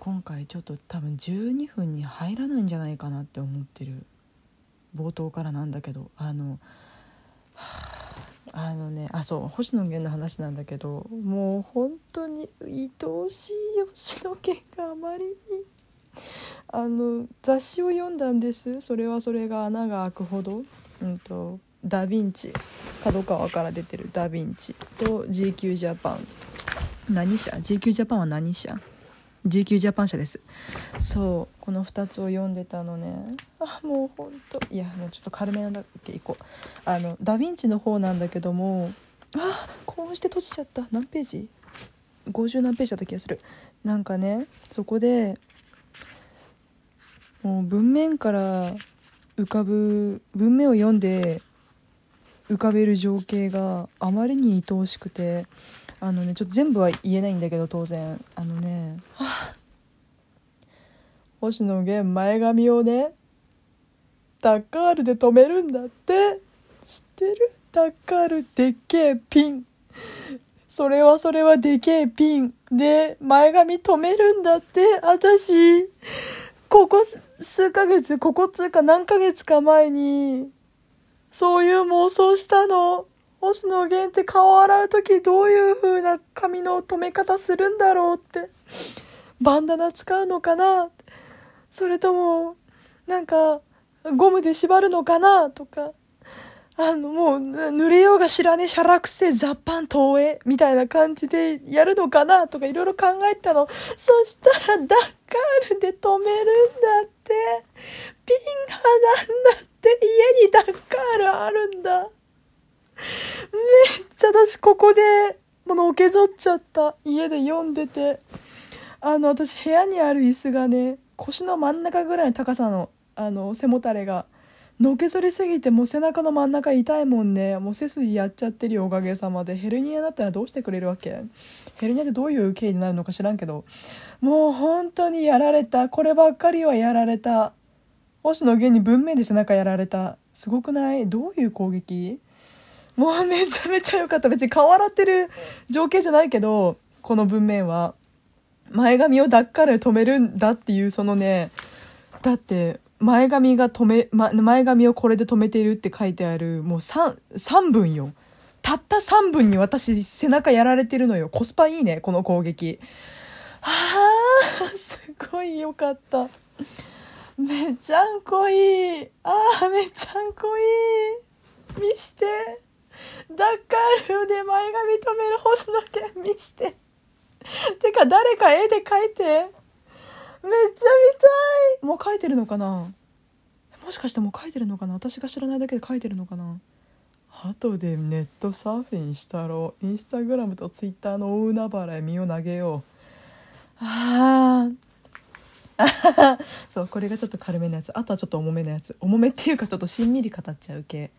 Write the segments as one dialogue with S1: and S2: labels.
S1: 今回ちょっと多分12分に入らないんじゃないかなって思ってる。冒頭からなんだけど。あのあのねあそう星野源の話なんだけどもう本当に愛おしい星野源があまりにあの雑誌を読んだんです。それはそれが穴が開くほど、うんと、ダ・ヴィンチ。角川から出てるダ・ヴィンチと GQ ジャパン何社 ?GQ ジャパンは何社？GQ ジャパン社です。そうこの2つを読んでたのね。あもうほんと。いやもうちょっと軽めなんだっけ？いこう。あのダ・ヴィンチの方なんだけどもあ興奮して閉じちゃった。何ページ ?50 何ページだった気がする。なんかねそこでもう文面から浮かぶ文面を読んで浮かべる情景があまりに愛おしくてあのねちょっと全部は言えないんだけど当然。あのね。星野源前髪をねダッカールで止めるんだって。知ってる？ダッカールでっけえピン。それはそれはでけえピン。で前髪止めるんだって私。ここ数ヶ月、ここつうか何ヶ月か前に、そういう妄想したの。星野源って顔洗う時どういう風な髪の留め方するんだろうって。バンダナ使うのかなそれとも、なんか、ゴムで縛るのかなとか。あの、もう、濡れようが知らねえ、シャラくせ雑版投影みたいな感じでやるのかなとかいろいろ考えたの。そしたら、ダッカールで止めるんだって。ピンがなんだって、家にダッカールあるんだ。私ここで、もうのけぞっちゃった。家で読んでて。あの、私部屋にある椅子がね、腰の真ん中ぐらいの高さの、あの、背もたれが、のけぞりすぎてもう背中の真ん中痛いもんね。もう背筋やっちゃってるよおかげさまで。ヘルニアだったらどうしてくれるわけ？ヘルニアってどういう経緯になるのか知らんけど。もう本当にやられた。こればっかりはやられた。星野源に文面で背中やられた。すごくない？どういう攻撃？もうめちゃめちゃ良かった別に顔洗ってる情景じゃないけどこの文面は前髪を抱っから止めるんだっていうそのねだって前髪が止め、ま、前髪をこれで止めているって書いてある、もう3、3分よ。たった3分に私背中やられてるのよ。コスパいいね、この攻撃。はあ、すごいよかった。めちゃんこいい。ああ、めちゃんこいい。見して。ダッカールで前髪止める星野源見して。てか誰か絵で描いて。めっちゃ見たい。もう書いてるのかな。もしかしてもう書いてるのかな。私が知らないだけで書いてるのかな。後でネットサーフィンしたろインスタグラムとツイッターの大海原へ身を投げよう。ああそうこれがちょっと軽めのやつ。あとはちょっと重めのやつ。重めっていうかちょっとしんみり語っちゃう系。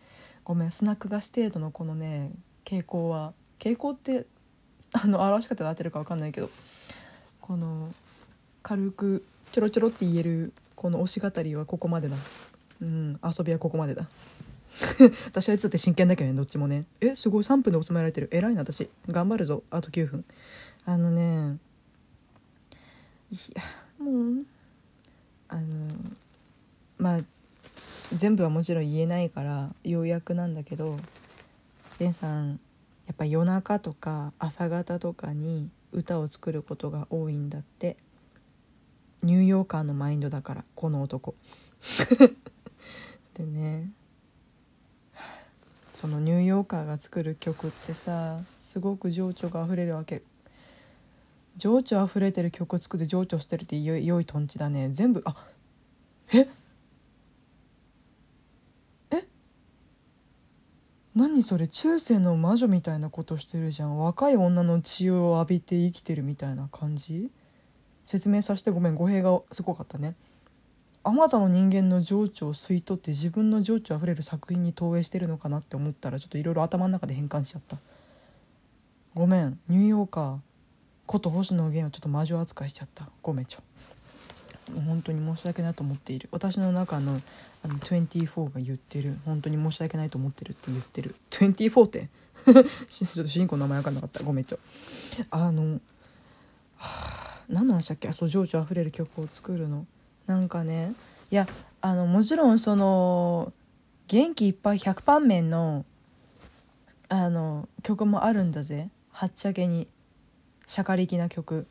S1: ごめんスナック菓子程度のこのね傾向は傾向ってあの表し方で合ってるか分かんないけどこの軽くちょろちょろって言えるこの推し語りはここまでだ。うん遊びはここまでだ。私はいつだって真剣だけどねどっちもね。えすごい3分で収められてる。偉いな私。頑張るぞ。あと9分。あのねいやもうあのまあ全部はもちろん言えないからようやくなんだけどレンさんやっぱ夜中とか朝方とかに歌を作ることが多いんだって。ニューヨーカーのマインドだからこの男。でねそのニューヨーカーが作る曲ってさすごく情緒があふれるわけ。情緒あふれてる曲作って情緒してるってよ良いとんちだね。全部あええ？何それ中世の魔女みたいなことしてるじゃん。若い女の血を浴びて生きてるみたいな感じ？説明させてごめん語弊がすごかったね。あまたの人間の情緒を吸い取って自分の情緒あふれる作品に投影してるのかなって思ったらちょっといろいろ頭の中で変換しちゃった。ごめんニューヨーカーこと星野源をちょっと魔女扱いしちゃった。ごめんちょ。本当に申し訳ないと思っている。私の中のあの24が言ってる本当に申し訳ないと思ってるって言ってる。24って？ちょっと主人公の名前分かんなかった。ごめんちょ。あの何の話だっけ？あそう情緒あふれる曲を作るの。なんかねいやあのもちろんその元気いっぱい100パン面のあの曲もあるんだぜ。はっちゃけにしゃかりきな曲。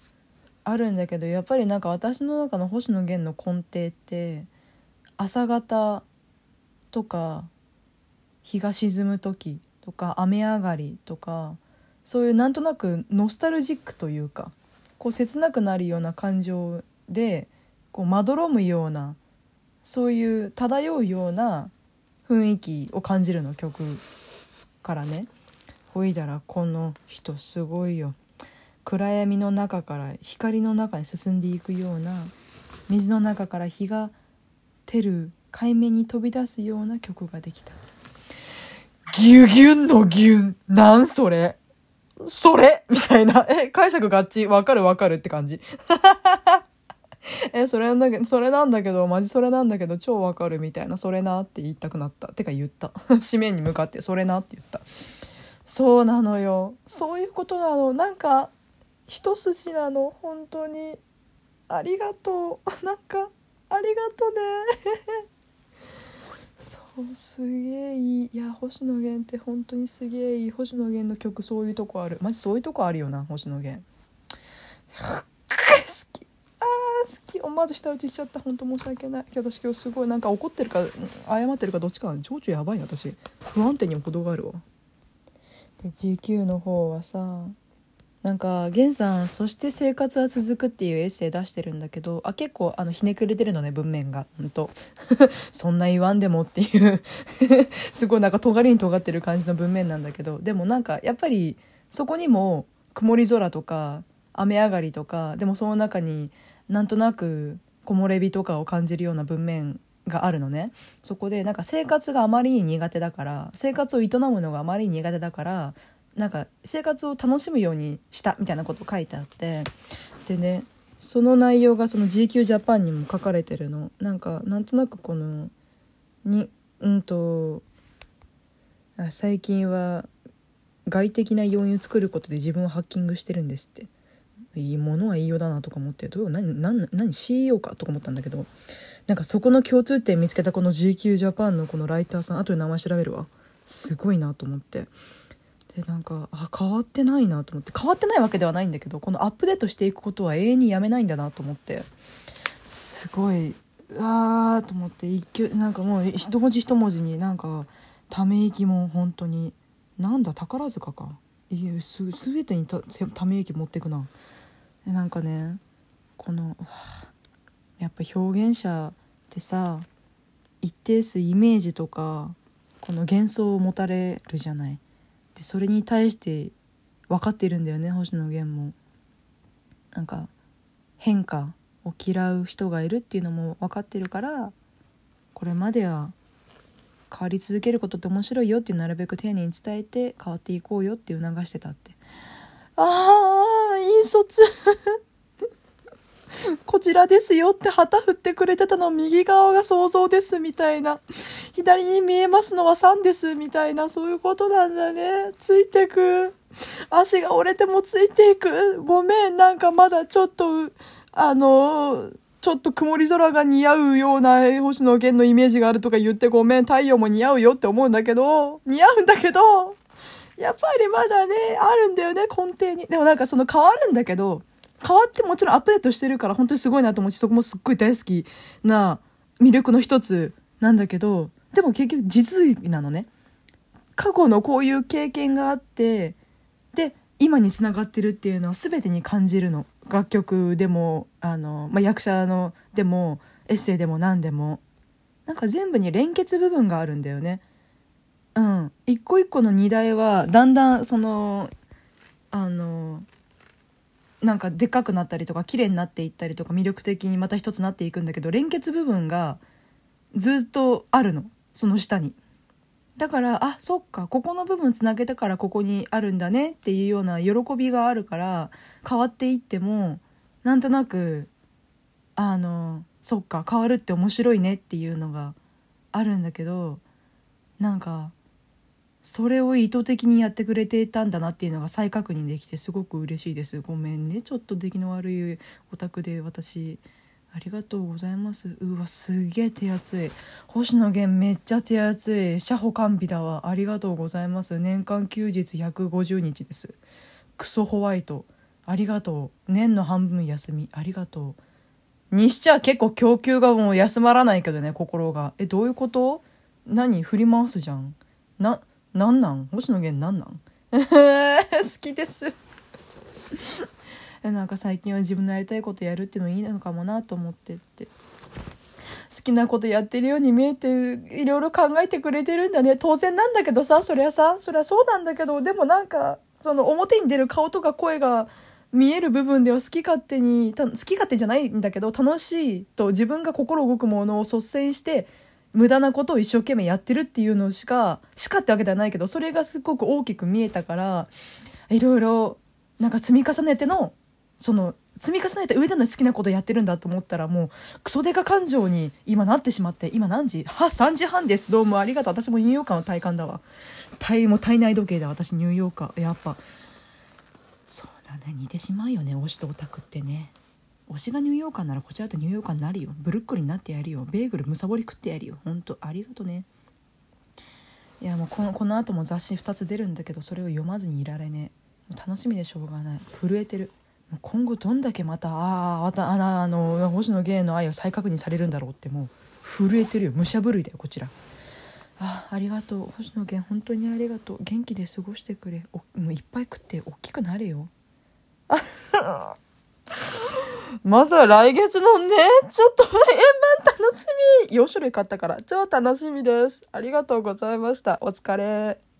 S1: あるんだけどやっぱりなんか私の中の星野源の根底って朝方とか日が沈む時とか雨上がりとかそういうなんとなくノスタルジックというかこう切なくなるような感情でこうまどろむようなそういう漂うような雰囲気を感じるの曲からね。ほいだらこの人すごいよ。暗闇の中から光の中に進んでいくような水の中から日が照る海面に飛び出すような曲ができたギュギュンのギュンなんそれ？それ？みたいな。え、解釈合致？わかる？わかるって感じ。え、それなんだけど、それなんだけど、マジそれなんだけど、超わかるみたいな、それなって言いたくなった。てか言った。紙面に向かって、それなって言った。そうなのよ。そういうことなの。なんか、一筋なの？本当に。ありがとう。なんか、ありがとね。そうすげえいい。いや星野源って本当にすげえいい。星野源の曲そういうとこある。マジそういうとこあるよな星野源。好き。あー好き。思わず舌打ちしちゃった。本当申し訳ない。私今日すごいなんか怒ってるか謝ってるかどっちか情緒やばいな私。不安定にも程があるわ。で GQ の方はさなんか源さん「そして生活は続く」っていうエッセイ出してるんだけどあ結構あのひねくれてるのね文面が。ほんと。そんな言わんでもっていう。すごいなんか尖りに尖ってる感じの文面なんだけど。でもなんかやっぱりそこにも曇り空とか雨上がりとかでもその中になんとなく木漏れ日とかを感じるような文面があるのね。そこでなんか生活があまりに苦手だから生活を営むのがあまりに苦手だからなんか生活を楽しむようにしたみたいなこと書いてあってでねその内容がその GQ ジャパンにも書かれてるの。なんかなんとなくこのにうんと最近は外的な要因を作ることで自分をハッキングしてるんですって。いいものは言いようだなとか思ってどう？何何何？CEO かとか思ったんだけど。なんかそこの共通点見つけたこの GQ ジャパンのこのライターさん後で名前調べるわ。すごいなと思って。でなんかあ変わってないなと思って。変わってないわけではないんだけどこのアップデートしていくことは永遠にやめないんだなと思って。すごいうわーと思って一挙なんかもう一文字一文字になんかため息も本当になんだ宝塚か。いやす全てにたため息持ってくな。でなんかねこのやっぱ表現者ってさ一定数イメージとかこの幻想を持たれるじゃない。でそれに対して分かってるんだよね星野源も。なんか変化を嫌う人がいるっていうのも分かってるからこれまでは変わり続けることって面白いよっていうなるべく丁寧に伝えて変わっていこうよって促してたってああ引率 こちらですよって旗振ってくれてたの右側が想像ですみたいな。左に見えますのは3ですみたいな、そういうことなんだね。ついてく。足が折れてもついていく。ごめん、なんかまだちょっと、あのちょっと曇り空が似合うような星野源のイメージがあるとか言ってごめん、太陽も似合うよって思うんだけど、似合うんだけど、やっぱりまだね、あるんだよね、根底に。でもなんかその変わるんだけど、変わってもちろんアップデートしてるから本当にすごいなと思うしそこもすっごい大好きな魅力の一つなんだけどでも結局実技なのね。過去のこういう経験があってで今につながってるっていうのは全てに感じるの。楽曲でもあの、まあ、役者のでもエッセイでも何でも。なんか全部に連結部分があるんだよね。うん。一個一個の荷台はだんだんそのあのなんかでっかくなったりとか綺麗になっていったりとか魅力的にまた一つなっていくんだけど連結部分がずっとあるのその下に。だからあそっかここの部分つなげたからここにあるんだねっていうような喜びがあるから変わっていってもなんとなくあのそっか変わるって面白いねっていうのがあるんだけどなんかそれを意図的にやってくれていたんだなっていうのが再確認できてすごく嬉しいです。ごめんね。ちょっと出来の悪いオタクで私ありがとうございます。うわすげえ手厚い。星野源めっちゃ手厚い。車保完備だわ。ありがとうございます。年間休日150日です。クソホワイト。ありがとう。年の半分休み。ありがとう。にしちゃ結構供給がもう休まらないけどね心が。えどういうこと？何？振り回すじゃん。ななんなん？星野源なんなん？好きです。なんか最近は自分のやりたいことやるっていうのいいのかもなと思ってって。好きなことやってるように見えていろいろ考えてくれてるんだね。当然なんだけどさそりゃさそりゃそうなんだけど。でもなんかその表に出る顔とか声が見える部分では好き勝手に好き勝手じゃないんだけど楽しいと自分が心動くものを率先して無駄なことを一生懸命やってるっていうのしかしかってわけではないけどそれがすごく大きく見えたからいろいろなんか積み重ねてのその積み重ねて上での好きなことやってるんだと思ったらもうクソデカ感情に今なってしまって今何時？は3時半です。どうもありがとう。私もニューヨーカーの体感だわ。体も体内時計だ私ニューヨーカー。やっぱ。そうだね。似てしまうよね。推しとオタクってね。推しがニューヨーカーならこちらとニューヨーカーになるよ。ブルックリンになってやるよ。ベーグルむさぼり食ってやるよ。ほんとありがとね。いやもうこのこの後も雑誌2つ出るんだけどそれを読まずにいられね。え楽しみでしょうがない。震えてる。今後どんだけまたああまたあの星野源の愛を再確認されるんだろうってもう震えてるよ。武者震いだよこちら。あありがとう。星野源本当にありがとう。元気で過ごしてくれ。おもういっぱい食って大きくなれよ。あまずは来月のねちょっと円盤楽しみ。4種類買ったから。超楽しみです。ありがとうございました。お疲れ。